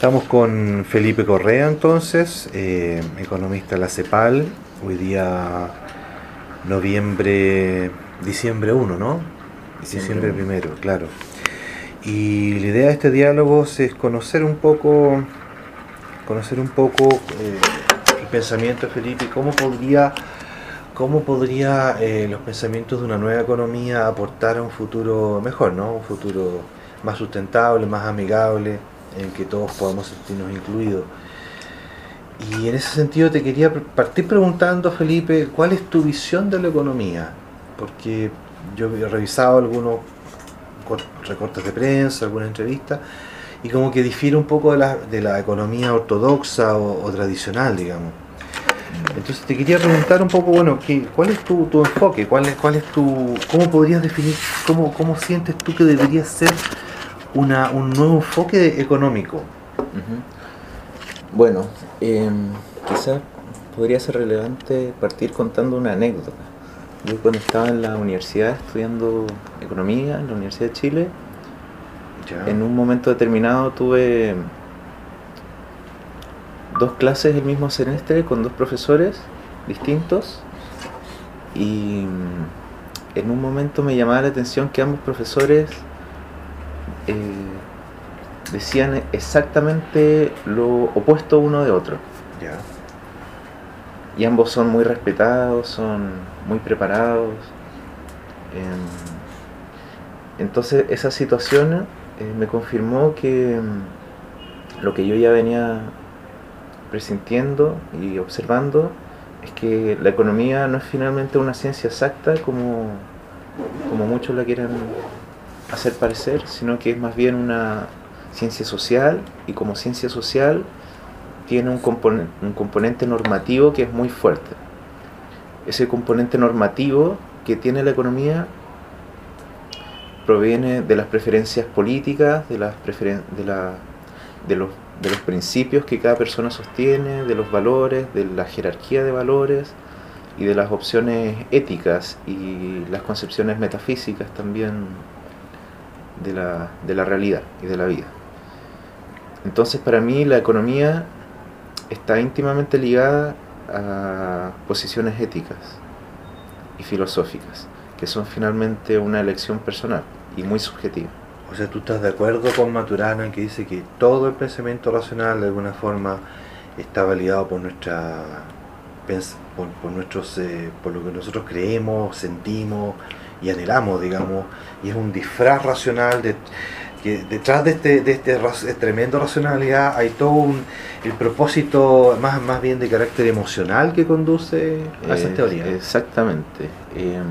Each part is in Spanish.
Estamos con Felipe Correa entonces, eh, economista de la CEPAL, hoy día noviembre, diciembre 1, ¿no? Diciembre, primero, claro. Y la idea de este diálogo es conocer un poco, conocer un poco eh, el pensamiento de Felipe, cómo podría, cómo podría eh, los pensamientos de una nueva economía aportar a un futuro mejor, ¿no? Un futuro más sustentable, más amigable en que todos podamos sentirnos incluidos. Y en ese sentido te quería partir preguntando, Felipe, ¿cuál es tu visión de la economía? Porque yo he revisado algunos recortes de prensa, algunas entrevistas, y como que difiere un poco de la, de la economía ortodoxa o, tradicional, digamos. Entonces te quería preguntar un poco, bueno, ¿qué, ¿cuál es tu, tu enfoque? ¿Cuál es, ¿Cuál es tu, cómo podrías definir, cómo, cómo sientes tú que debería ser una, un nuevo enfoque económico. Bueno, em, quizás podría ser relevante partir contando una anécdota. Yo cuando estaba en la universidad estudiando economía en la Universidad de Chile, en un momento determinado tuve dos clases el mismo semestre con dos profesores distintos y en un momento me llamaba la atención que ambos profesores eh, decían exactamente lo opuesto uno de otro. Y ambos son muy respetados, son muy preparados. Em, entonces esa situación eh, me confirmó que em, lo que yo ya venía presintiendo y observando es que la economía no es finalmente una ciencia exacta como, como muchos la quieran hacer parecer, sino que es más bien una ciencia social y como ciencia social tiene un, componente, un componente normativo que es muy fuerte. Ese componente normativo que tiene la economía proviene de las preferencias políticas, de, las preferen de, la, de, los, de los principios que cada persona sostiene, de los valores, de la jerarquía de valores y de las opciones éticas y las concepciones metafísicas también de la, de la realidad y de la vida. Entonces para mí la economía está íntimamente ligada a posiciones éticas y filosóficas, que son finalmente una elección personal y muy subjetiva. O sea, tú estás de acuerdo con Maturana en que dice que todo el pensamiento racional de alguna forma está validado por nuestra por, nuestros eh, por lo que nosotros creemos, sentimos, y anhelamos, digamos, y es un disfraz racional de que detrás de este, de este, este tremendo racionalidad hay todo un, el propósito más, más bien de carácter emocional que conduce a esa teoría. Exactamente. Em,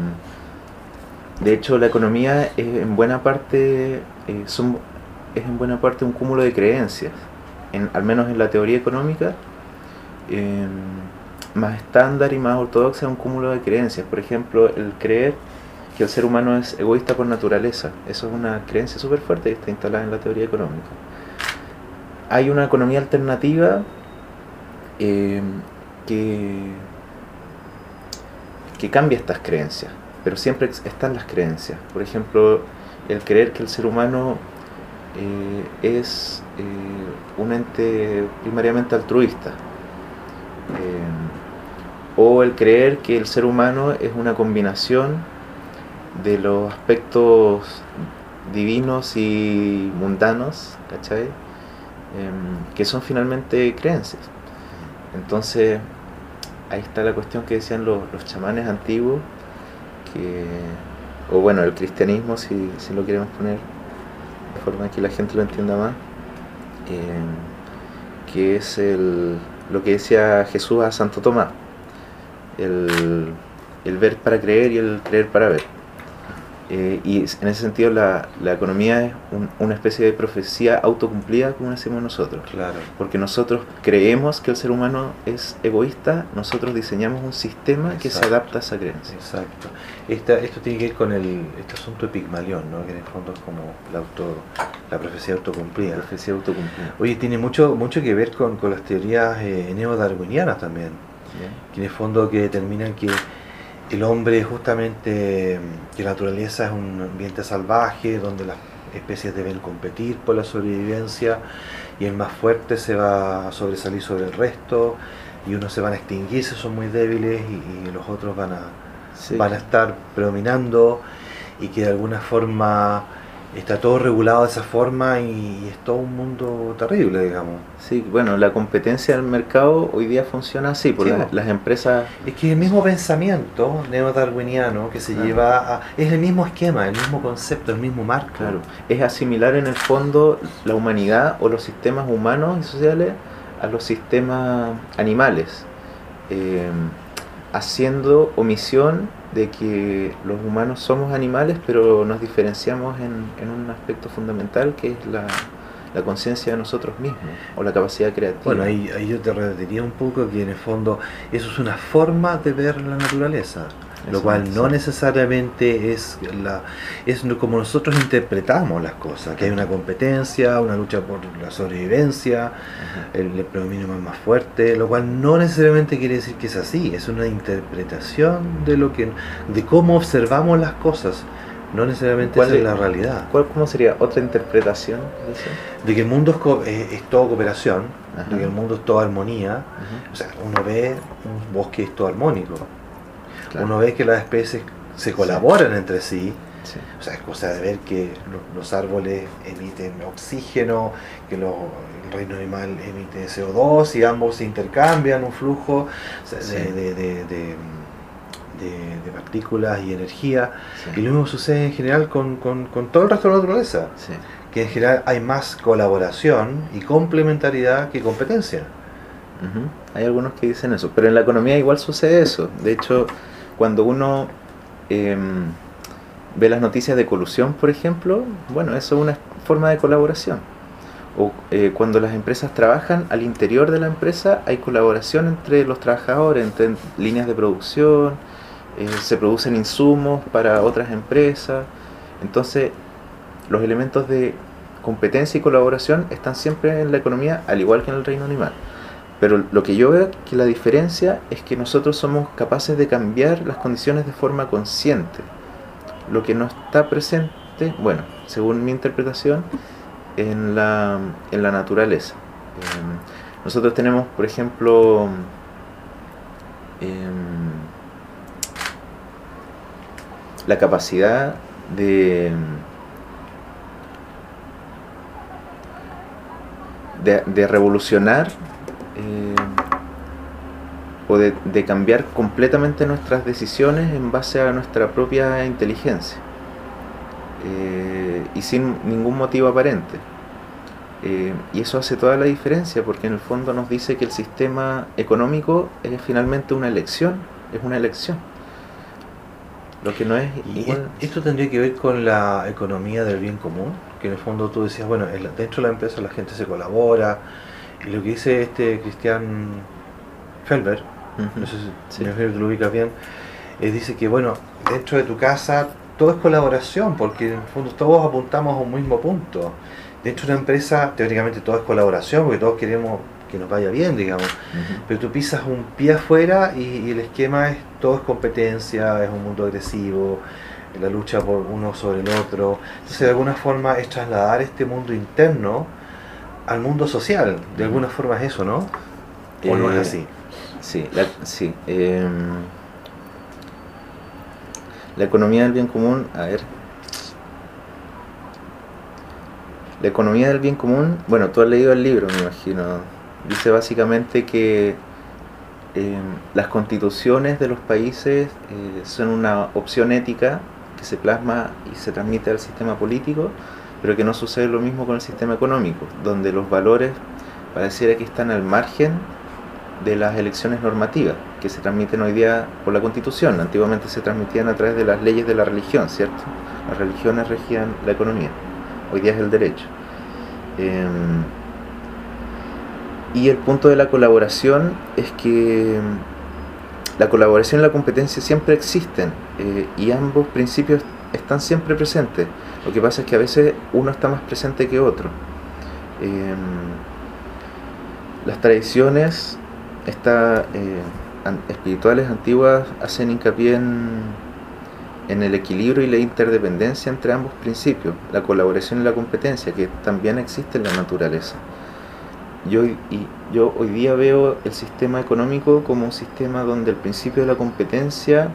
de hecho, la economía es en buena parte eh, son, es en buena parte un cúmulo de creencias, en, al menos en la teoría económica. Em, más estándar y más ortodoxa es un cúmulo de creencias. Por ejemplo, el creer que el ser humano es egoísta por naturaleza. Eso es una creencia súper fuerte que está instalada en la teoría económica. Hay una economía alternativa eh, que, que cambia estas creencias, pero siempre están las creencias. Por ejemplo, el creer que el ser humano eh, es eh, un ente primariamente altruista. o el creer que el ser humano es una combinación de los aspectos divinos y mundanos, ¿cachai? Em, que son finalmente creencias. Entonces, ahí está la cuestión que decían los, chamanes antiguos, que, o bueno, el cristianismo, si, si, lo queremos poner de forma que la gente lo entienda más, em, que es el, lo que decía Jesús a Santo Tomás, el, el ver para creer y el creer para ver. Eh, y en ese sentido la, la economía es una especie de profecía autocumplida como decimos nosotros. Claro. Porque nosotros creemos que el ser humano es egoísta, nosotros diseñamos un sistema que se adapta a esa creencia. Exacto. Esta, esto tiene que ver con el este asunto de Pigmalión, ¿no? que en el fondo es como la, auto, la profecía autocumplida. La profecía autocumplida. Oye, tiene mucho, mucho que ver con, con las teorías eh, neodarwinianas también, que en el fondo que determinan que el hombre justamente, que la naturaleza es un ambiente salvaje, donde las, especies deben competir por la sobrevivencia y el más fuerte se va a sobresalir sobre el resto y unos se van a extinguir si son muy débiles y, los otros van a, van a estar predominando y que de alguna forma está todo regulado de esa forma y, es todo un mundo terrible, digamos. Sí, bueno, la competencia del mercado hoy día funciona así, porque las empresas... Es que el mismo pensamiento neodarwiniano que se lleva a... Es el mismo esquema, el mismo concepto, el mismo marco. Claro, es asimilar en el fondo la humanidad o los sistemas humanos y sociales a los sistemas animales, eh, haciendo omisión de que los humanos somos animales, pero nos diferenciamos en, un aspecto fundamental que es la, conciencia de nosotros mismos o la capacidad creativa. Bueno, ahí, ahí yo te repetiría un poco que en el fondo eso es una forma de ver la naturaleza lo cual no necesariamente es la es como nosotros interpretamos las cosas, que hay una competencia, una lucha por la sobrevivencia, el, predominio más, fuerte, lo cual no necesariamente quiere decir que es así, es una interpretación de lo que de cómo observamos las cosas. No necesariamente es, la realidad. ¿Cuál, ¿Cómo sería otra interpretación de eso? De que el mundo es, es, todo cooperación, de que el mundo es toda armonía. O sea, uno ve un bosque es todo armónico, uno ve que las especies se colaboran entre sí. O sea, es cosa de ver que los árboles emiten oxígeno, que el reino animal emite CO2 y ambos se intercambian un flujo de, partículas y energía. Y lo mismo sucede en general con, todo el resto de la naturaleza. Que en general hay más colaboración y complementariedad que competencia. Hay algunos que dicen eso, pero en la economía igual sucede eso. De hecho, cuando uno em, ve las noticias de colusión, por ejemplo, bueno, eso es una forma de colaboración. O eh, cuando las empresas trabajan al interior de la empresa, hay colaboración entre los trabajadores, entre líneas de producción, eh, se producen insumos para otras empresas. Entonces, los elementos de competencia y colaboración están siempre en la economía, al igual que en el reino animal. Pero lo que yo veo que la diferencia es que nosotros somos capaces de cambiar las condiciones de forma consciente. Lo que no está presente, bueno, según mi interpretación, en la, en la naturaleza. Em, nosotros tenemos, por ejemplo, em, la capacidad de, de, de revolucionar eh, o de, cambiar completamente nuestras decisiones en base a nuestra propia inteligencia eh, y sin ningún motivo aparente. Eh, y eso hace toda la diferencia porque en el fondo nos dice que el sistema económico es finalmente una elección, es una elección. Lo que no es igual. Esto tendría que ver con la economía del bien común, que en el fondo tú decías, bueno, dentro de la empresa la gente se colabora, lo que dice este Cristian Felber, no sé si me lo ubicas bien, eh, dice que bueno, dentro de tu casa todo es colaboración, porque en el fondo todos apuntamos a un mismo punto. Dentro de una empresa, teóricamente todo es colaboración, porque todos queremos que nos vaya bien, digamos. Pero tú pisas un pie afuera y, el esquema es todo es competencia, es un mundo agresivo, la lucha por uno sobre el otro. Entonces, de alguna forma, es trasladar este mundo interno al mundo social. De alguna forma es eso, ¿no? ¿O no es eh, así? Sí, la, sí. Em, la economía del bien común, a ver. La economía del bien común, bueno, tú has leído el libro, me imagino. Dice básicamente que em, las constituciones de los países eh, son una opción ética que se plasma y se transmite al sistema político pero que no sucede lo mismo con el sistema económico, donde los valores pareciera que están al margen de las elecciones normativas que se transmiten hoy día por la Constitución. Antiguamente se transmitían a través de las leyes de la religión, ¿cierto? Las religiones regían la economía, hoy día es el derecho. Em, y el punto de la colaboración es que la colaboración y la competencia siempre existen eh, y ambos principios están siempre presentes. Lo que pasa es que a veces uno está más presente que otro. Em, las tradiciones está, eh, espirituales antiguas hacen hincapié en, en el equilibrio y la interdependencia entre ambos principios, la colaboración y la competencia, que también existe en la naturaleza. Yo, y yo hoy día veo el sistema económico como un sistema donde el principio de la competencia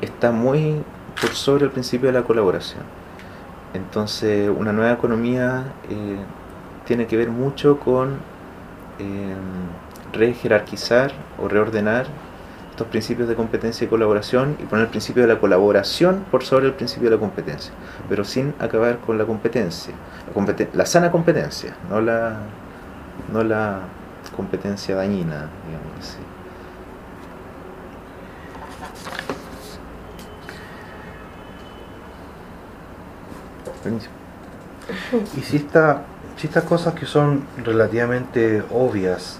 está muy por sobre el principio de la colaboración. Entonces, una nueva economía eh, tiene que ver mucho con eh, rejerarquizar o reordenar estos principios de competencia y colaboración y poner el principio de la colaboración por sobre el principio de la competencia, pero sin acabar con la competencia, la, sana competencia, no la, no la competencia dañina, digamos así. Y si, esta, si estas cosas que son relativamente obvias,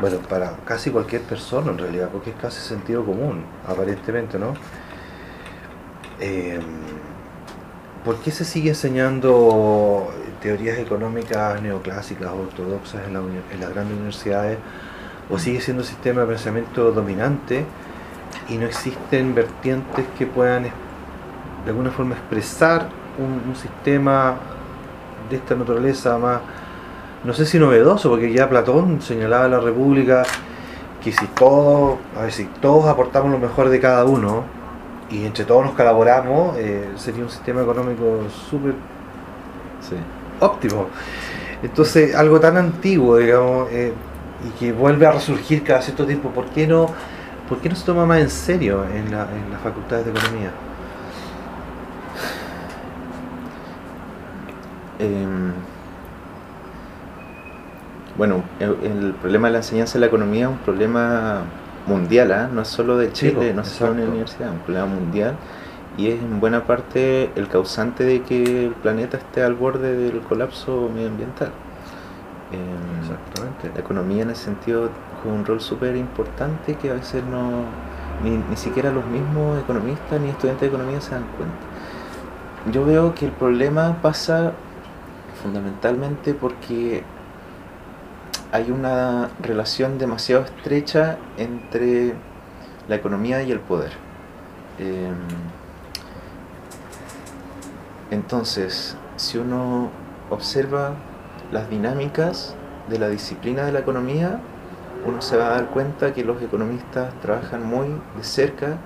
bueno, para casi cualquier persona en realidad, porque es casi sentido común, aparentemente, ¿no? Eh, ¿Por qué se sigue enseñando teorías económicas neoclásicas, ortodoxas en, en las grandes universidades? ¿O sigue siendo un sistema de pensamiento dominante y no existen vertientes que puedan de alguna forma expresar un, un sistema de esta naturaleza más no sé si novedoso, porque ya Platón señalaba a la República que si todos, a ver, si todos aportamos lo mejor de cada uno y entre todos nos colaboramos, eh, sería un sistema económico súper óptimo. Entonces, algo tan antiguo, digamos, eh, y que vuelve a resurgir cada cierto tiempo, ¿por qué no, por qué no se toma más en serio en, la, en las facultades de economía? Eh bueno, el, problema de la enseñanza de la economía es un problema mundial, ¿ah? no es solo de Chile, no es solo de la universidad, es un problema mundial y es en buena parte el causante de que el planeta esté al borde del colapso medioambiental. Em, Exactamente. La economía en ese sentido juega un rol súper importante que a veces no ni, ni siquiera los mismos economistas ni estudiantes de economía se dan cuenta. Yo veo que el problema pasa fundamentalmente porque hay una relación demasiado estrecha entre la economía y el poder. Em, entonces, si uno observa las dinámicas de la disciplina de la economía, uno se va a dar cuenta que los economistas trabajan muy de cerca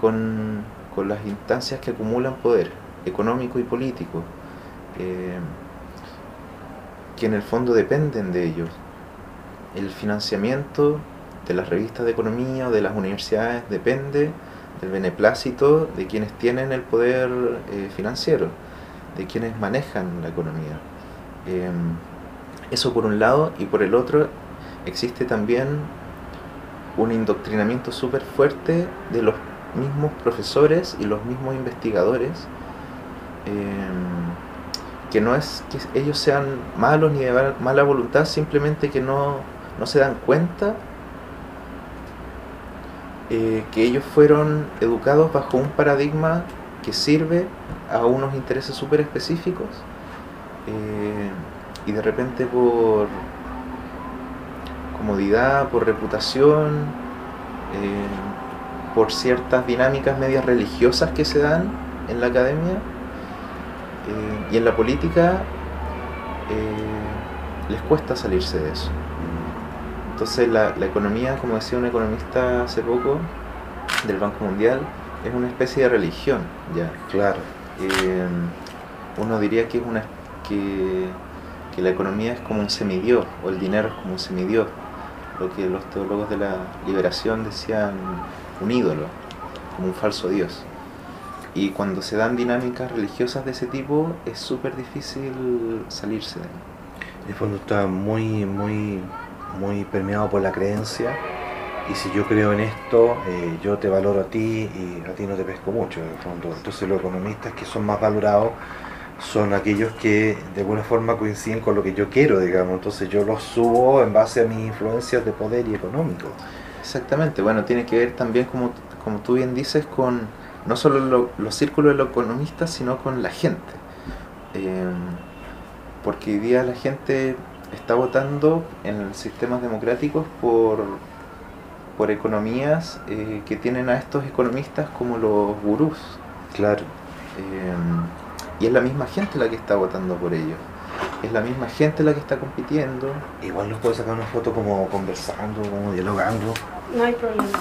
con, las instancias que acumulan poder económico y político, em, que en el fondo dependen de ellos el financiamiento de las revistas de economía o de las universidades depende del beneplácito de quienes tienen el poder eh, financiero, de quienes manejan la economía. Em, eso por un lado, y por el otro existe también un indoctrinamiento súper fuerte de los mismos profesores y los mismos investigadores, em, que no es que ellos sean malos ni de mala voluntad, simplemente que no no se dan cuenta eh, que ellos fueron educados bajo un paradigma que sirve a unos intereses súper específicos eh, y de repente por comodidad, por reputación, eh, por ciertas dinámicas medias religiosas que se dan en la academia y en la política, les cuesta salirse de eso. Entonces la, economía, como decía un economista hace poco del Banco Mundial, es una especie de religión, ya. Claro. Eh, uno diría que es una que, la economía es como un semidios, o el dinero es como un semidios, lo que los teólogos de la liberación decían un ídolo, como un falso dios. Y cuando se dan dinámicas religiosas de ese tipo, es súper difícil salirse de ahí. En el fondo está muy, muy muy permeado por la creencia y si yo creo en esto, eh, yo te valoro a ti y a ti no te pesco mucho, en el fondo. Entonces los economistas que son más valorados son aquellos que de alguna forma coinciden con lo que yo quiero, digamos. Entonces yo los subo en base a mis influencias de poder y económico. Exactamente, bueno, tiene que ver también, como, como tú bien dices, con no solo los círculos de los economistas, sino con la gente. Eh, porque hoy día la gente está votando en sistemas democráticos por, por economías eh, que tienen a estos economistas como los gurús. Claro. Eh, y es la misma gente la que está votando por ellos. Es la misma gente la que está compitiendo. Igual nos puede sacar una foto como conversando, como dialogando. No hay problema.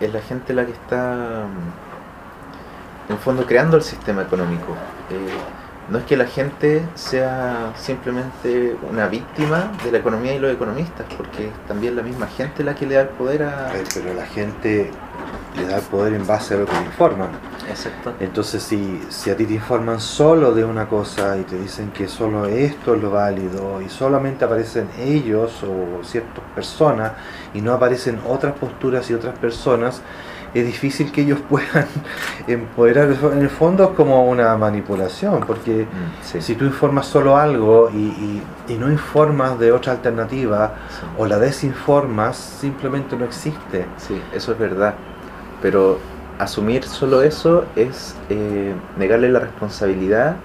Es la gente la que está, en el fondo, creando el sistema económico no es que la gente sea simplemente una víctima de la economía y los economistas, porque es también la misma gente la que le da el poder a... Pero la gente le da el poder en base a lo que le informan. Exacto. Entonces, si, si a ti te informan solo de una cosa y te dicen que solo esto es lo válido y solamente aparecen ellos o ciertas personas y no aparecen otras posturas y otras personas, es difícil que ellos puedan empoderar. En el fondo es como una manipulación, porque mm, si tú informas solo algo y, no informas de otra alternativa o la desinformas, simplemente no existe. Sí, eso es verdad. Pero asumir solo eso es eh, negarle la responsabilidad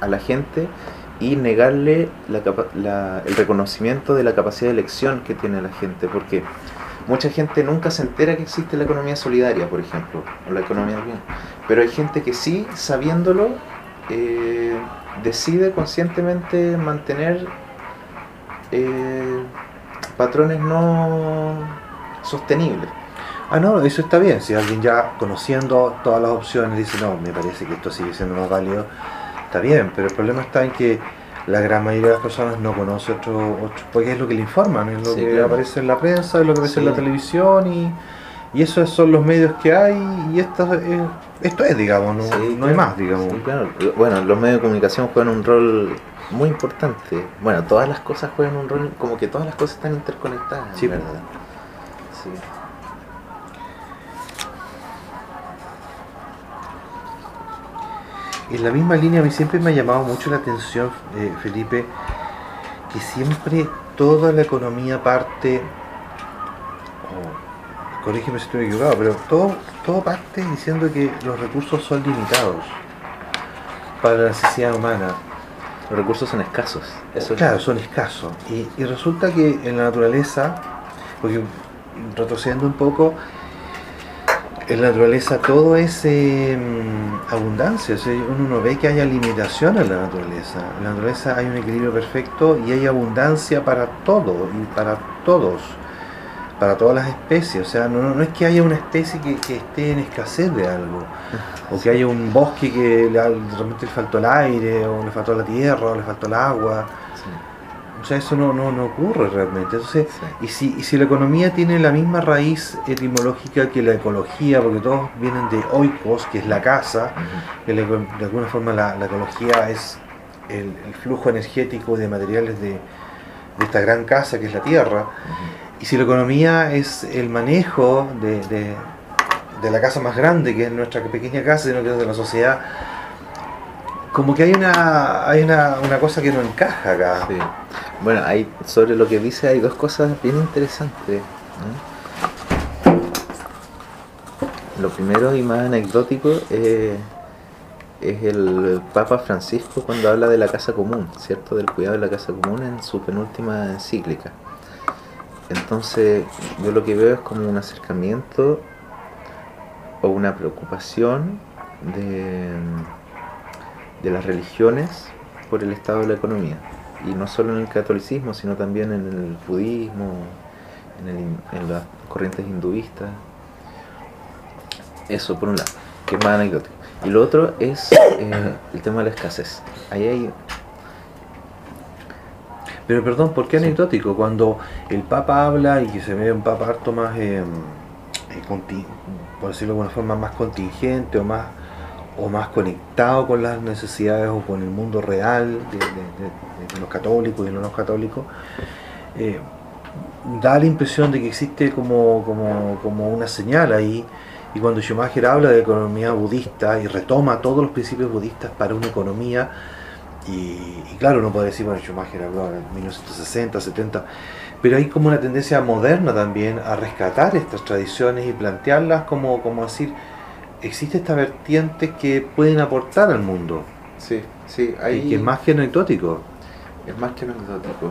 a la gente y negarle el reconocimiento de la capacidad de elección que tiene la gente, porque Mucha gente nunca se entera que existe la economía solidaria, por ejemplo, o la economía del bien. Pero hay gente que sí, sabiéndolo, eh, decide conscientemente mantener eh, patrones no sostenibles. Ah, no, eso está bien. Si alguien ya conociendo todas las opciones dice, no, me parece que esto sigue siendo más válido, está bien. Pero el problema está en que la gran mayoría de las personas no conoce otro, otro porque es lo que le informan, es lo que aparece en la prensa, es lo que aparece en la televisión y, y esos son los medios que hay y esto es, esto es digamos, no, hay más, digamos. Bueno, los medios de comunicación juegan un rol muy importante. Bueno, todas las cosas juegan un rol, como que todas las cosas están interconectadas, sí, ¿verdad? Sí. En la misma línea a mí siempre me ha llamado mucho la atención, eh, Felipe, que siempre toda la economía parte, oh, corrígeme si estoy equivocado, pero todo, todo parte diciendo que los recursos son limitados para la necesidad humana. Los recursos son escasos. Eso claro, son escasos. Y, y resulta que en la naturaleza, porque retrocediendo un poco, en la naturaleza todo es em, abundancia, uno no ve que haya limitación en la naturaleza. En la naturaleza hay un equilibrio perfecto y hay abundancia para todo y para todos, para todas las especies. O sea, no, es que haya una especie que, esté en escasez de algo, o que haya un bosque que realmente le faltó el aire, o le faltó la tierra, o le faltó el agua. O sea, eso no, no, no ocurre realmente. Entonces, y, si, y si la economía tiene la misma raíz etimológica que la ecología, porque todos vienen de oikos, que es la casa, que de alguna forma la, ecología es el, flujo energético de materiales de, esta gran casa que es la tierra, y si la economía es el manejo de, de, la casa más grande, que es nuestra pequeña casa, sino que es de la sociedad, como que hay una, hay una, una cosa que no encaja acá. Bueno, hay, sobre lo que dice hay dos cosas bien interesantes. Lo primero y más anecdótico es el Papa Francisco cuando habla de la casa común, ¿cierto? Del cuidado de la casa común en su penúltima encíclica. Entonces, yo lo que veo es como un acercamiento o una preocupación de, de las religiones por el estado de la economía y no solo en el catolicismo, sino también en el budismo, en, las corrientes hinduistas. Eso por un lado, que es más anecdótico. Y lo otro es eh, el tema de la escasez. Ahí hay... Pero perdón, ¿por qué anecdótico? Cuando el Papa habla y que se ve un Papa harto más, eh, eh, por decirlo de alguna forma, más contingente o más o más conectado con las necesidades o con el mundo real de, los católicos y los no católicos, eh, da la impresión de que existe como, como, una señal ahí. Y cuando Schumacher habla de economía budista y retoma todos los principios budistas para una economía, y, claro, uno puede decir, bueno, Schumacher habló en 1960, 70, pero hay como una tendencia moderna también a rescatar estas tradiciones y plantearlas como, como decir, existe esta vertiente que pueden aportar al mundo. Sí, sí, hay... Y que es más que anecdótico. Es más que anecdótico.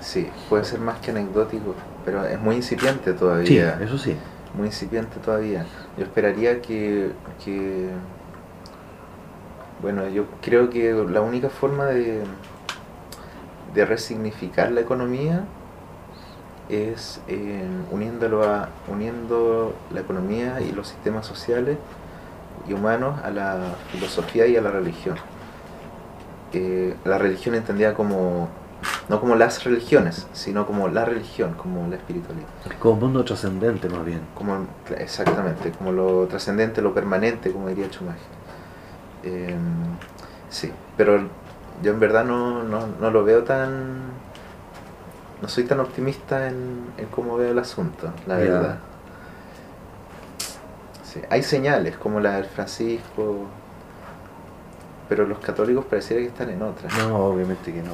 Sí, puede ser más que anecdótico, pero es muy incipiente todavía. Sí, eso sí. Muy incipiente todavía. Yo esperaría que, que bueno, yo creo que la única forma de, de resignificar la economía es eh, uniéndolo a, uniendo la economía y los sistemas sociales y humanos a la filosofía y a la religión. Eh, la religión entendida como, no como las religiones, sino como la religión, como la espiritualidad. Como mundo trascendente más bien. Como, exactamente, como lo trascendente, lo permanente, como diría Chumaje. Eh, sí, pero yo en verdad no, no, no lo veo tan no soy tan optimista en, cómo veo el asunto, la verdad. Hay señales como la del Francisco, pero los católicos pareciera que están en otra. No, obviamente que no.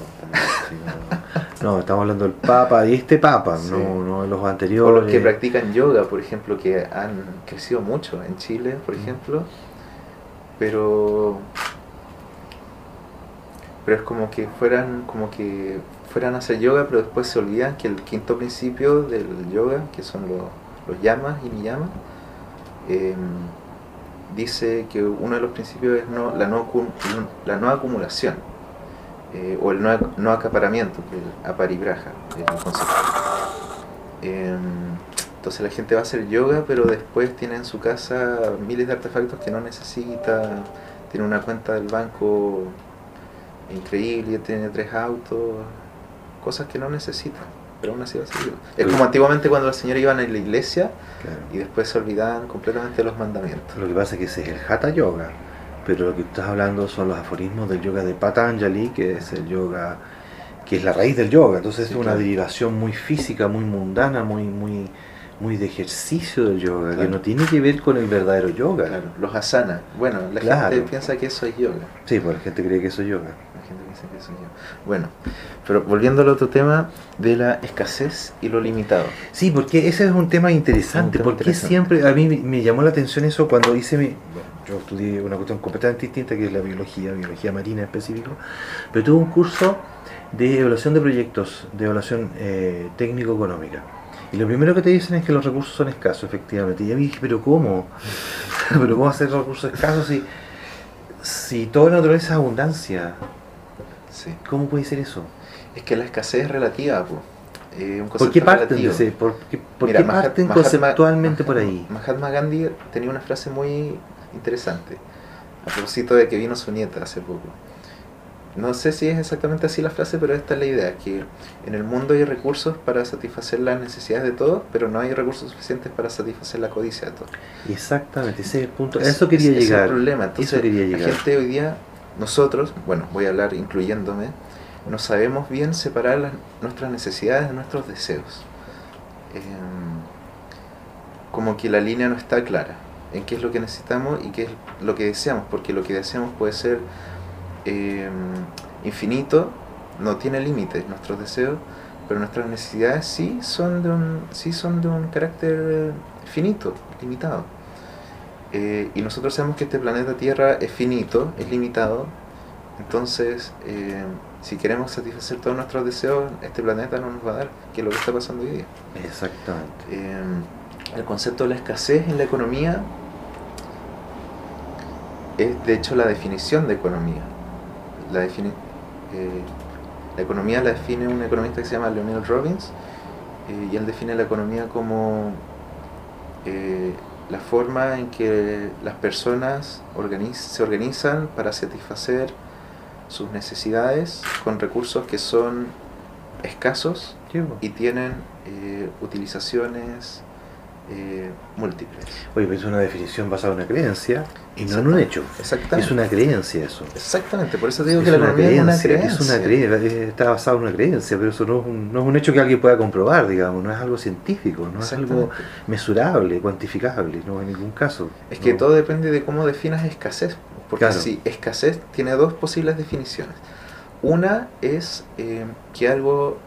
no, estamos hablando del Papa y este Papa, no, no los anteriores. O los que practican yoga, por ejemplo, que han crecido mucho en Chile, por mm. ejemplo, pero pero es como que fueran como que fueran a hacer yoga, pero después se olvidan que el quinto principio del yoga, que son los, los yamas y niyamas, em, dice que uno de los principios es la, no, la no acumulación, eh, o el no, no, acaparamiento, el aparibraja, el concepto. Em, entonces la gente va a hacer yoga, pero después tiene en su casa miles de artefactos que no necesita, tiene una cuenta del banco increíble, tiene tres autos, cosas que no necesitan, pero aún así va a ser Es como antiguamente cuando las señoras iban a la iglesia y después se olvidaban completamente de los mandamientos. Lo que pasa es que ese es el Hatha Yoga, pero lo que estás hablando son los aforismos del yoga de Patanjali, que es el yoga que es la raíz del yoga, entonces es una derivación muy física, muy mundana, muy muy muy de ejercicio del yoga, que no tiene que ver con el verdadero yoga. Claro, los asanas. Bueno, la gente piensa que eso es yoga. Sí, pues la gente cree que eso es yoga. Bueno, pero volviendo al otro tema de la escasez y lo limitado. Sí, porque ese es un tema interesante, porque siempre, a mí me llamó la atención eso cuando hice mi... yo estudié una cuestión completamente distinta que es la biología, biología marina en específico, pero tuve un curso de evaluación de proyectos, de evaluación eh, técnico-económica. Y lo primero que te dicen es que los recursos son escasos, efectivamente. Y yo dije, pero ¿cómo? ¿Pero cómo hacer recursos escasos si, si toda la naturaleza es abundancia? ¿Cómo puede ser eso? Es que la escasez es relativa. Eh, ¿Por qué parten, ¿Por qué, parten conceptualmente por ahí? Mahatma Gandhi tenía una frase muy interesante a propósito de que vino su nieta hace poco. No sé si es exactamente así la frase, pero esta es la idea, que en el mundo hay recursos para satisfacer las necesidades de todos, pero no hay recursos suficientes para satisfacer la codicia de todos. Exactamente, ese es el punto. eso quería llegar. Ese es el problema. Entonces, la gente hoy día nosotros, bueno, voy a hablar incluyéndome, no sabemos bien separar nuestras necesidades de nuestros deseos. Em, como que la línea no está clara en qué es lo que necesitamos y qué es lo que deseamos, porque lo que deseamos puede ser em, infinito, no tiene límites nuestros deseos, pero nuestras necesidades sí son de un, sí son de un carácter finito, limitado. Eh, y nosotros sabemos que este planeta Tierra es finito, es limitado, entonces eh, si queremos satisfacer todos nuestros deseos, este planeta no nos va a dar, que es lo que está pasando hoy día. Exactamente. Eh, el concepto de la escasez en la economía es de hecho la definición de economía. La, la economía la define un economista que se llama Leonel Robbins y él define la economía como la forma en que las personas se organizan para satisfacer sus necesidades con recursos que son escasos y tienen eh, utilizaciones eh, múltiples. Oye, pero es una definición basada en una creencia y no en un hecho. Exactamente. Es una creencia eso. Exactamente, por eso digo que la economía es una creencia. Es una creencia, está basado en una creencia, pero eso no es, un, no es un hecho que alguien pueda comprobar, digamos, no es algo científico, no es algo mesurable, cuantificable, no en ningún caso. Es que todo depende de cómo definas escasez, porque si escasez tiene dos posibles definiciones. Una es eh, que algo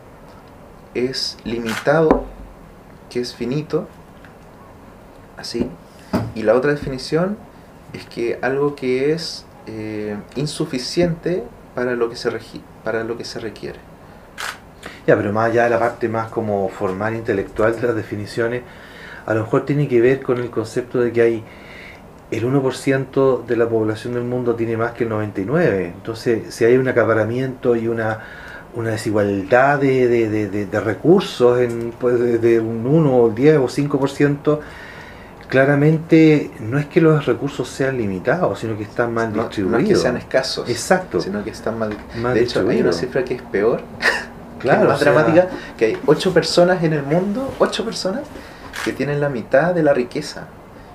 es limitado, que es finito, así. Y la otra definición es que algo que es eh, insuficiente para lo que se, para lo que se requiere. Ya, pero más allá de la parte más como formal, intelectual de las definiciones, a lo mejor tiene que ver con el concepto de que hay el 1% de la población del mundo tiene más que el 99%. Entonces, si hay un acaparamiento y una, una desigualdad de, de, de, recursos en, pues, de, un 1, 10 o 5%, claramente no es que los recursos sean limitados, sino que están mal no, distribuidos. No es que sean escasos, Exacto. sino que están mal, mal De hecho, hay una cifra que es peor, claro, que es más sea, dramática, que hay 8 personas en el mundo, 8 personas que tienen la mitad de la riqueza.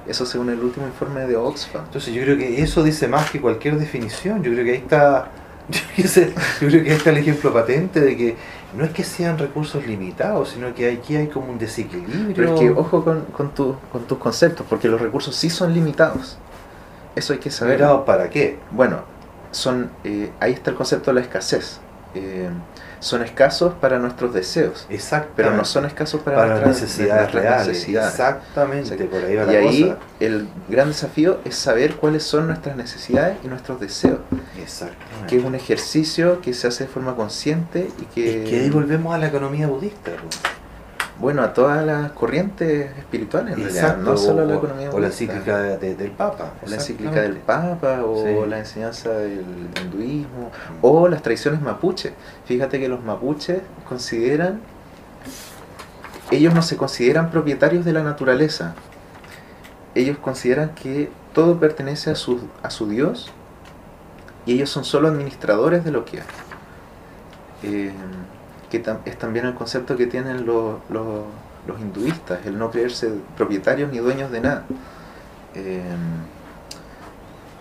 Eso según el último informe de Oxfam. Entonces yo creo que eso dice más que cualquier definición. Yo creo que ahí está, yo creo que ahí está el ejemplo patente de que no es que sean recursos limitados, sino que aquí hay como un desequilibrio. Pero es que ojo con, con, tu, con tus conceptos, porque los recursos sí son limitados. Eso hay que saber. ¿Limitados para qué? Bueno, son eh, ahí está el concepto de la escasez. Eh, son escasos para nuestros deseos, pero no son escasos para, para nuestras necesidades nuestras reales. necesidades. Exactamente, Exacto. por ahí va Y la ahí cosa. el gran desafío es saber cuáles son nuestras necesidades y nuestros deseos, Exactamente. que es un ejercicio que se hace de forma consciente y que, Es que ahí volvemos a la economía budista. pues. Bueno, a todas las corrientes espirituales, en realidad, no solo a la o- economía O la encíclica de- de- del Papa. o la encíclica del. Papa o Sí. la enseñanza del hinduismo o las tradiciones mapuche. Fíjate que los mapuches consideran, ellos no se consideran propietarios de la naturaleza. Ellos consideran que todo pertenece a su, a su Dios y ellos son solo administradores de lo que hay. Eh, que tam- es también el concepto que tienen los, los, los hinduistas, el no creerse propietarios ni dueños de nada. Eh,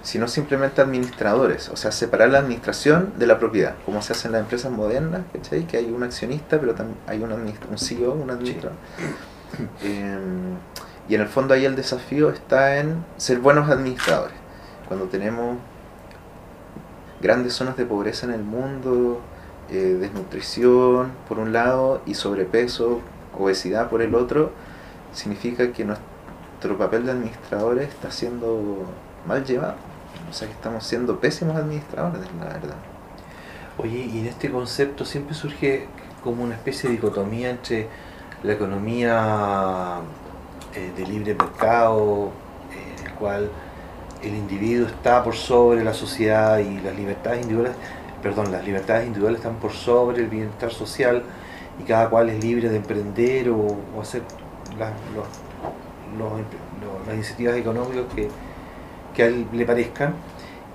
sino simplemente administradores, o sea, separar la administración de la propiedad, como se hace en las empresas modernas, ¿cachai? Que hay un accionista, pero también hay un, un CEO, un administrador. Eh, y en el fondo ahí el desafío está en ser buenos administradores. Cuando tenemos grandes zonas de pobreza en el mundo, eh, desnutrición por un lado y sobrepeso, obesidad por el otro, significa que nuestro papel de administradores está siendo mal llevado. O sea que estamos siendo pésimos administradores, la verdad. Oye, y en este concepto siempre surge como una especie de dicotomía entre la economía eh, de libre mercado, eh, en el cual el individuo está por sobre la sociedad y las libertades individuales, perdón, las libertades individuales están por sobre el bienestar social y cada cual es libre de emprender o, o hacer las, los- los empe- los- las iniciativas económicas que, que a él le parezcan.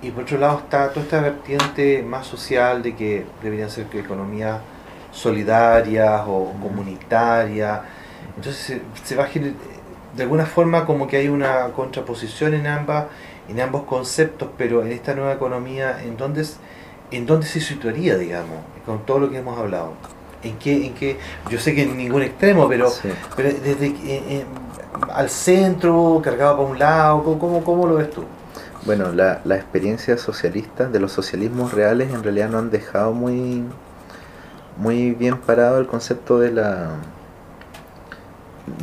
Y por otro lado está toda esta vertiente más social de que deberían ser que economías solidarias o comunitarias. Entonces se, se va a de alguna forma como que hay una contraposición en ambas, en ambos conceptos, pero en esta nueva economía, ¿en es- en dónde se situaría, digamos, con todo lo que hemos hablado? ¿En qué, en qué? Yo sé que en ningún extremo, pero, Sí. pero desde eh, eh, al centro, cargado para un lado, ¿cómo, cómo, lo ves tú? Bueno, la, la experiencia socialista de los socialismos reales en realidad no han dejado muy, muy bien parado el concepto de la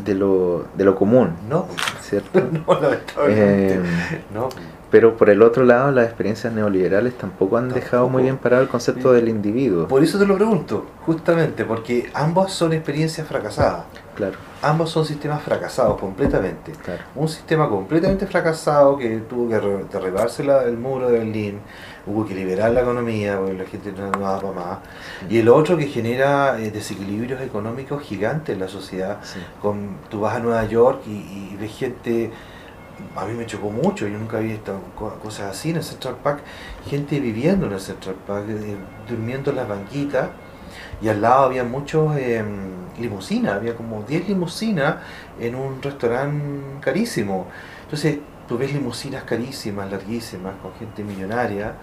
de lo, de lo común, No, ¿cierto? no, lamentablemente. Eh, no. Pero por el otro lado, las experiencias neoliberales tampoco han dejado muy bien parado el concepto del individuo. Por eso te lo pregunto, justamente, porque ambos son experiencias fracasadas. Claro, Ambos son sistemas fracasados completamente. claro. Un sistema completamente fracasado que tuvo que derribarse el muro de Berlín, hubo que liberar la economía porque la gente no daba para más. Y el otro que genera eh, desequilibrios económicos gigantes en la sociedad. Sí. Con, tú vas a Nueva York y, y ves gente, a mí me chocó mucho, yo nunca había visto co- cosas así en el Central Park, gente viviendo en el Central Park, eh, durmiendo en las banquitas, y al lado había muchos eh, limusinas, había como 10 limusinas en un restaurante carísimo. Entonces, tú ves limusinas carísimas, larguísimas, con gente millonaria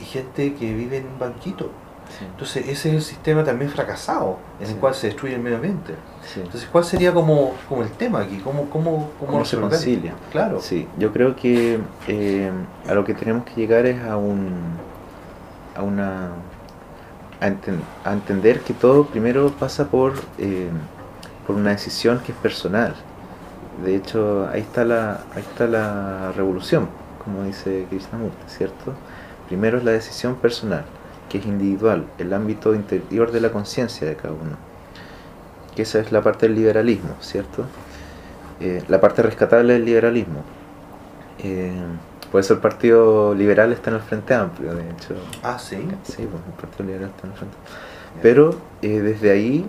y gente que vive en un banquito. Sí, Entonces, ese es el sistema también fracasado, en el Sí. cual se destruye el medio ambiente. sí. Entonces, ¿cuál sería como, como el tema aquí? ¿Cómo, cómo, cómo, ¿Cómo se concilia? Claro. Sí, yo creo que eh, a lo que tenemos que llegar es a un a una a, enten- a entender que todo primero pasa por eh, por una decisión que es personal. De hecho, ahí está la ahí está la revolución, como dice Krishnamurti, ¿cierto? Primero es la decisión personal. Que es individual, el ámbito interior de la conciencia de cada uno. Que esa es la parte del liberalismo, ¿cierto? Eh, la parte rescatable del liberalismo. Eh, por eso el Partido Liberal está en el Frente Amplio, de hecho. Ah, sí. Sí, pues, el Partido Liberal está en el Frente Pero eh, desde ahí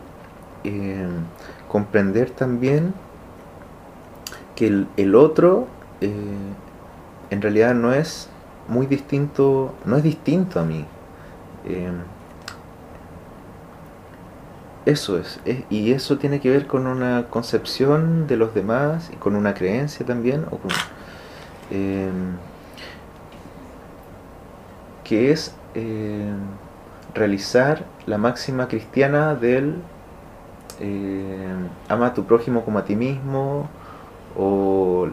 comprender también que el, otro en realidad no es muy distinto, no es distinto a mí. Eso es, y eso tiene que ver con una concepción de los demás y con una creencia también, em, que es em, realizar la máxima cristiana del em, ama a tu prójimo como a ti mismo, o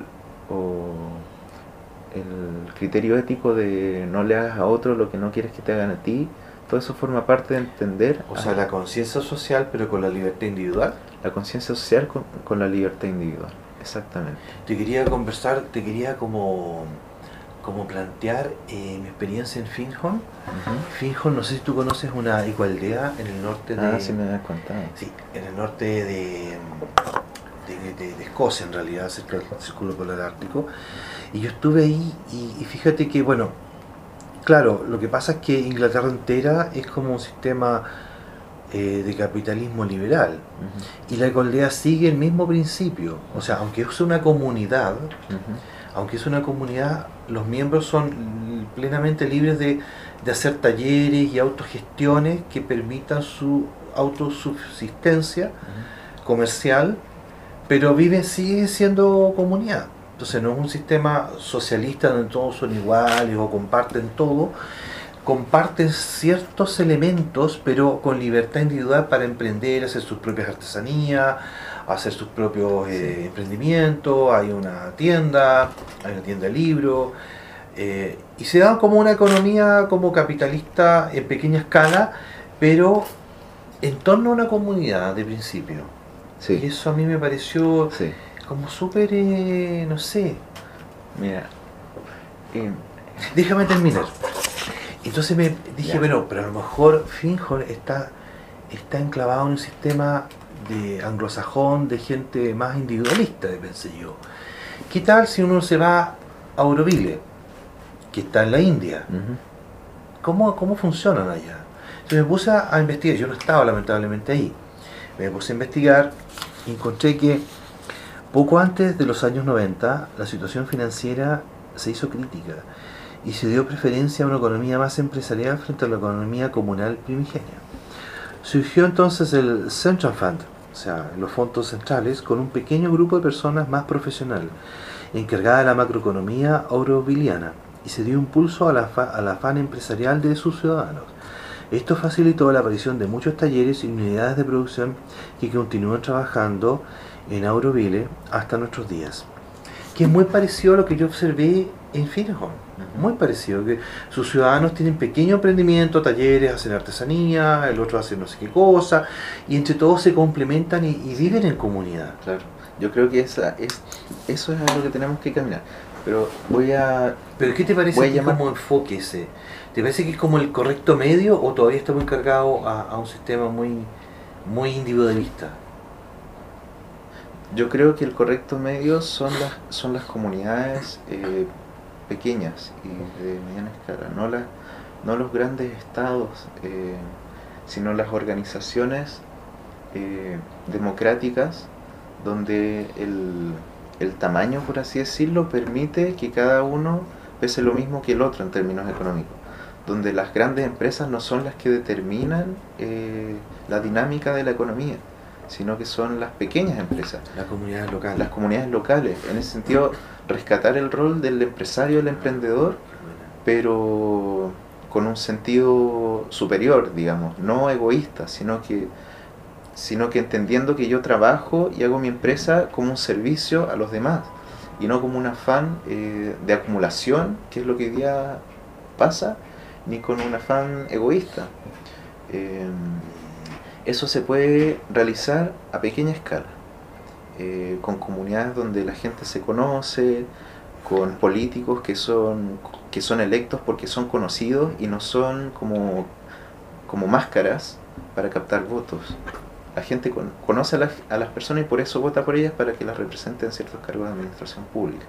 el criterio ético de no le hagas a otro lo que no quieres que te hagan a ti todo eso forma parte de entender. O sea, la conciencia social, pero con la libertad individual. La conciencia social con, la libertad individual, exactamente. Te quería conversar, te quería como, como plantear eh, mi experiencia en Finjon. Uh no sé si tú conoces una igualdea en el norte de. Ah, sí me has contado. Sí, en el norte de, de, Escocia, en realidad, cerca del Círculo Polar Ártico. Y yo estuve ahí y fíjate que, bueno, Claro, lo que pasa es que Inglaterra entera es como un sistema eh, de capitalismo liberal y la Ecoldea sigue el mismo principio. O sea, aunque es una comunidad, aunque es una comunidad, los miembros son plenamente libres de, hacer talleres y autogestiones que permitan su autosubsistencia comercial, pero viven, sigue siendo comunidad. Entonces no es un sistema socialista donde todos son iguales o comparten todo, comparten ciertos elementos, pero con libertad individual para emprender, hacer sus propias artesanías, hacer sus propios eh, emprendimientos, hay una tienda, hay una tienda de libros, eh, y se da como una economía como capitalista en pequeña escala, pero en torno a una comunidad de principio. Y eso a mí me pareció como súper, eh, no sé. Mira, eh, déjame terminar. Entonces me dije, bueno, pero a lo mejor Finjon está, está enclavado en un sistema de anglosajón, de gente más individualista, pensé yo. ¿Qué tal si uno se va a Auroville, que está en la India? ¿Cómo, ¿Cómo funcionan allá? Entonces me puse a investigar, yo no estaba lamentablemente ahí. Me puse a investigar y encontré que poco antes de los años 90, la situación financiera se hizo crítica y se dio preferencia a una economía más empresarial frente a la economía comunal primigenia. Surgió entonces el Central Fund, o sea, los fondos centrales, con un pequeño grupo de personas más profesional, encargada de la macroeconomía auroviliana, y se dio impulso al afán empresarial de sus ciudadanos. Esto facilitó la aparición de muchos talleres y unidades de producción que continúan trabajando en Auroville hasta nuestros días. Que es muy parecido a lo que yo observé en Finnegan. Muy parecido. Que sus ciudadanos tienen pequeño emprendimiento, talleres, hacen artesanía, el otro hace no sé qué cosa, y entre todos se complementan y, viven en comunidad. Claro. Yo creo que esa es, eso es a lo que tenemos que caminar. Pero voy a. ¿Pero qué te parece que como enfoque ese? ¿Te parece que es como el correcto medio o todavía está muy cargado a, a un sistema muy, muy individualista? Yo creo que el correcto medio son las, son las comunidades eh, pequeñas y de mediana escala, no, no los grandes estados, eh, sino las organizaciones eh, democráticas donde el, el, tamaño, por así decirlo, permite que cada uno pese lo mismo que el otro en términos económicos, donde las grandes empresas no son las que determinan la dinámica de la economía sino que son las pequeñas empresas. Las comunidades locales. Las comunidades locales. En ese sentido, rescatar el rol del empresario, del emprendedor, pero con un sentido superior, digamos, no egoísta, sino que, sino que entendiendo que yo trabajo y hago mi empresa como un servicio a los demás y no como un afán eh, de acumulación, que es lo que hoy día pasa, ni con un afán egoísta. Eh, eso se puede realizar a pequeña escala, eh, con comunidades donde la gente se conoce, con políticos que son, que son electos porque son conocidos y no son como como máscaras para captar votos. La gente conoce a las, a las, personas y por eso vota por ellas para que las representen ciertos cargos de administración pública.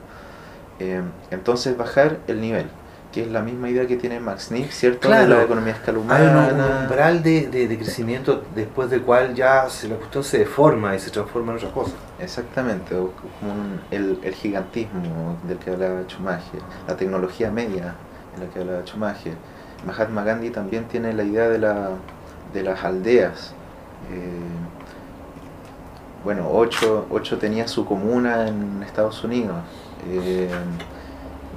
Eh, entonces bajar el nivel que es la misma idea que tiene Max Nick, ¿cierto? de la economía escalumana. Hay un umbral de, de, crecimiento después del cual ya se, la cuestión se deforma y se transforma en otra cosa. Exactamente, como el, el, gigantismo del que hablaba Chumaje, la tecnología media en la que hablaba Chumaje. Mahatma Gandhi también tiene la idea de, la, de las aldeas. Eh, bueno, ocho, ocho tenía su comuna en Estados Unidos. Eh,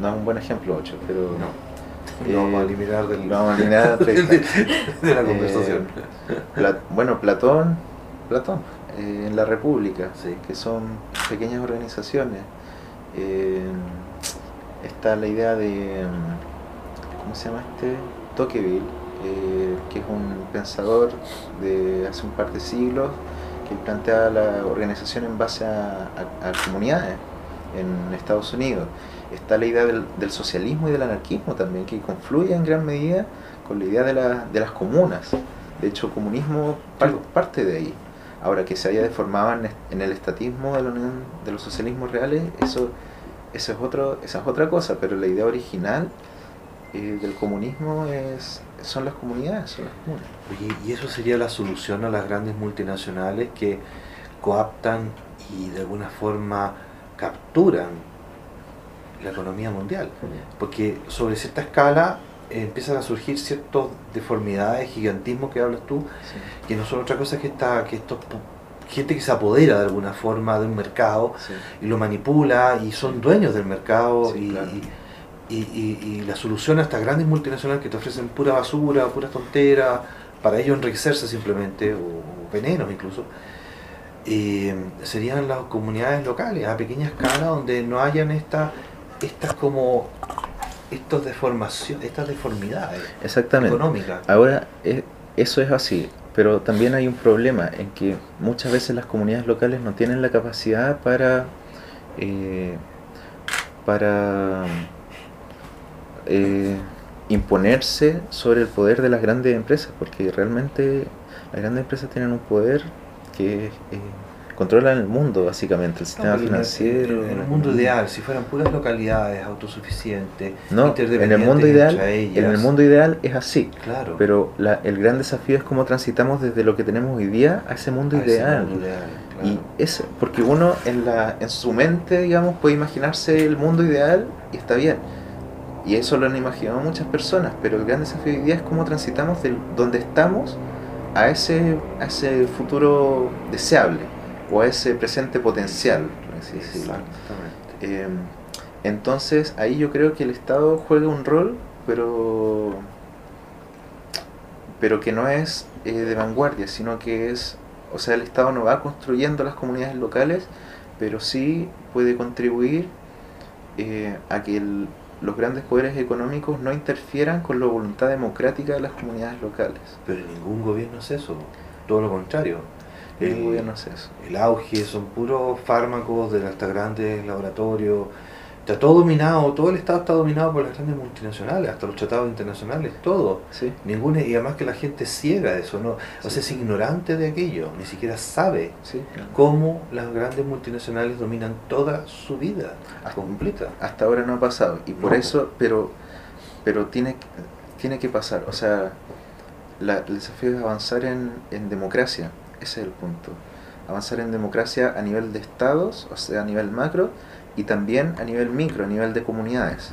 no es un buen ejemplo 8, pero... No. Lo vamos a eliminar, del, vamos a eliminar de, de, la conversación. Eh, bueno, Platón, Platón eh, en la República, que son pequeñas organizaciones. Eh, está la idea de, ¿cómo se llama este? Tocqueville, que es un pensador de hace un par de siglos que plantea la organización en base a comunidades en Estados Unidos está la idea del, socialismo y del anarquismo también, que confluye en gran medida con la idea de, de las comunas. De hecho, el comunismo parte de ahí. Ahora que se haya deformado en, el estatismo de, de los socialismos reales, eso, eso es otro, esa es otra cosa, pero la idea original eh, del comunismo es, son las comunidades, son las comunas. ¿y eso sería la solución a las grandes multinacionales que coaptan y de alguna forma capturan la economía mundial, porque sobre cierta escala eh, empiezan a surgir ciertas deformidades, gigantismo que hablas tú, que no son otra cosa que esta, que estos gente que se apodera de alguna forma de un mercado y lo manipula y son dueños del mercado y, y, la solución a estas grandes multinacionales que te ofrecen pura basura, pura tontera, para ellos enriquecerse simplemente, o, venenos incluso, eh, serían las comunidades locales a pequeña escala donde no hayan esta estas como estos deformación, estas deformidades Exactamente. económicas. Ahora, eh, eso es así, pero también hay un problema en que muchas veces las comunidades locales no tienen la capacidad para, eh, para eh, imponerse sobre el poder de las grandes empresas, porque realmente las grandes empresas tienen un poder que es controlan el mundo, básicamente, el sistema financiero. En, un mundo ideal, si fueran puras localidades autosuficientes, no, en el mundo ideal, en el mundo ideal es así. Claro. Pero la, el gran desafío es cómo transitamos desde lo que tenemos hoy día a ese mundo ideal. Y es porque uno en la en su mente, digamos, puede imaginarse el mundo ideal y está bien. Y eso lo han imaginado muchas personas, pero el gran desafío hoy día es cómo transitamos de donde estamos a ese, a ese futuro deseable o a ese presente potencial. Eh, entonces ahí yo creo que el Estado juega un rol, pero, pero que no es eh, de vanguardia, sino que es, o sea, el Estado no va construyendo las comunidades locales, pero sí puede contribuir eh, a que los grandes poderes económicos no interfieran con la voluntad democrática de las comunidades locales. Pero ningún gobierno es eso, todo lo contrario el gobierno hace eso. El auge, son puros fármacos de hasta grandes laboratorios. Está todo dominado, todo el Estado está dominado por las grandes multinacionales, hasta los tratados internacionales, todo. Sí. Ninguna, y además que la gente es ciega de eso, ¿no? o sea, es ignorante de aquello, ni siquiera sabe cómo las grandes multinacionales dominan toda su vida hasta, completa. Hasta ahora no ha pasado, y por eso, pero, pero tiene, tiene que pasar. O sea, la, el desafío es avanzar en, en democracia ese es el punto. Avanzar en democracia a nivel de estados, o sea, a nivel macro, y también a nivel micro, a nivel de comunidades.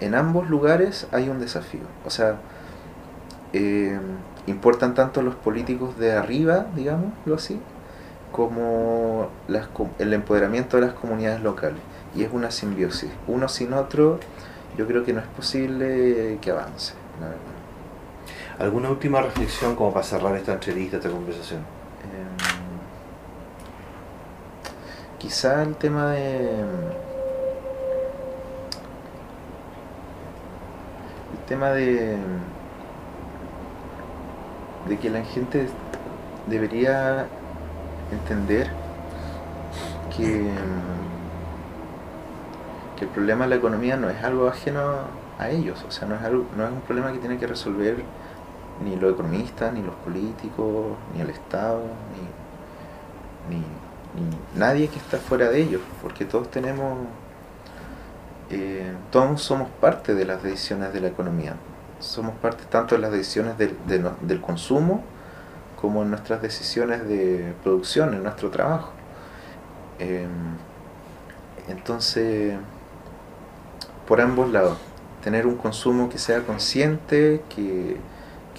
En ambos lugares hay un desafío. O sea, eh, importan tanto los políticos de arriba, digámoslo así, como el empoderamiento de las comunidades locales. Y es una simbiosis. Uno sin otro, yo creo que no es posible que avance, ¿Alguna última reflexión como para cerrar esta entrevista, esta conversación? Quizá el tema de el tema de de que la gente debería entender que, que el problema de la economía no es algo ajeno a ellos, o sea, no es, algo, no es un problema que tiene que resolver ni los economistas, ni los políticos, ni el Estado, ni, ni, nadie que está fuera de ellos, porque todos tenemos, eh, todos somos parte de las decisiones de la economía. Somos parte tanto de las decisiones del, del consumo como en nuestras decisiones de producción, en nuestro trabajo. Em, entonces, por ambos lados, tener un consumo que sea consciente, que,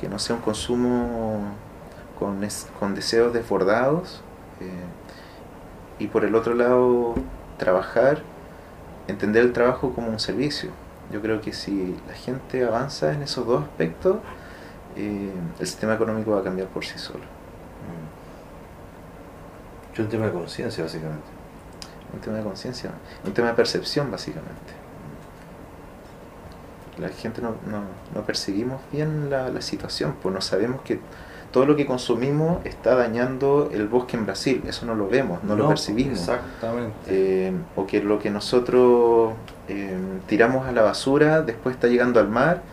no sea un consumo con, con deseos desbordados, eh, y por el otro lado, trabajar, entender el trabajo como un servicio. Yo creo que si la gente avanza en esos dos aspectos, eh, el sistema económico va a cambiar por sí solo. Es un tema de conciencia, básicamente. Un tema de conciencia, un tema de percepción, básicamente. La gente no, no, percibimos bien la, situación, pues no sabemos que todo lo que consumimos está dañando el bosque en Brasil, eso no lo vemos, no, lo percibimos. Exactamente. Eh, o que lo que nosotros eh, tiramos a la basura después está llegando al mar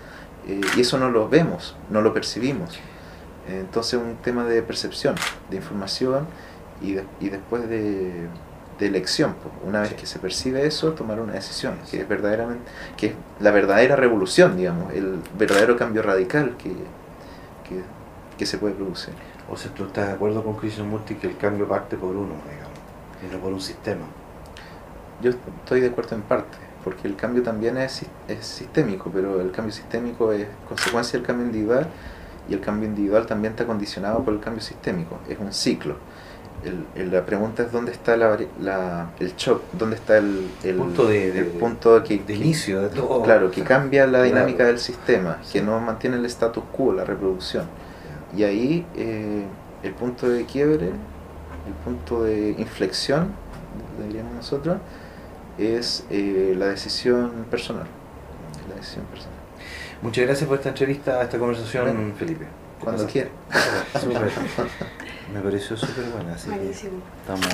eh, y eso no lo vemos, no lo percibimos. entonces es un tema de percepción, de información y, y después de, de elección. Pues. Una vez que se percibe eso, tomar una decisión, que es verdaderamente, que es la verdadera revolución, digamos, el verdadero cambio radical que, que, que se puede producir. O sea, tú estás de acuerdo con Multi que el cambio parte por uno, digamos, y no por un sistema. Yo estoy de acuerdo en parte, porque el cambio también es, es sistémico, pero el cambio sistémico es consecuencia del cambio individual y el cambio individual también está condicionado por el cambio sistémico, es un ciclo el, la pregunta es dónde está la, la, el shock, dónde está el, el punto, de, punto que, de inicio de todo. Claro, que cambia la dinámica del sistema, que no mantiene el status quo, la reproducción. Y ahí eh, el punto de quiebre, el punto de inflexión, diríamos nosotros, es eh, la decisión personal. La decisión personal. Muchas gracias por esta entrevista, esta conversación, Felipe. Cuando quieras. Me pareció súper buena, así Buenísimo. que estamos...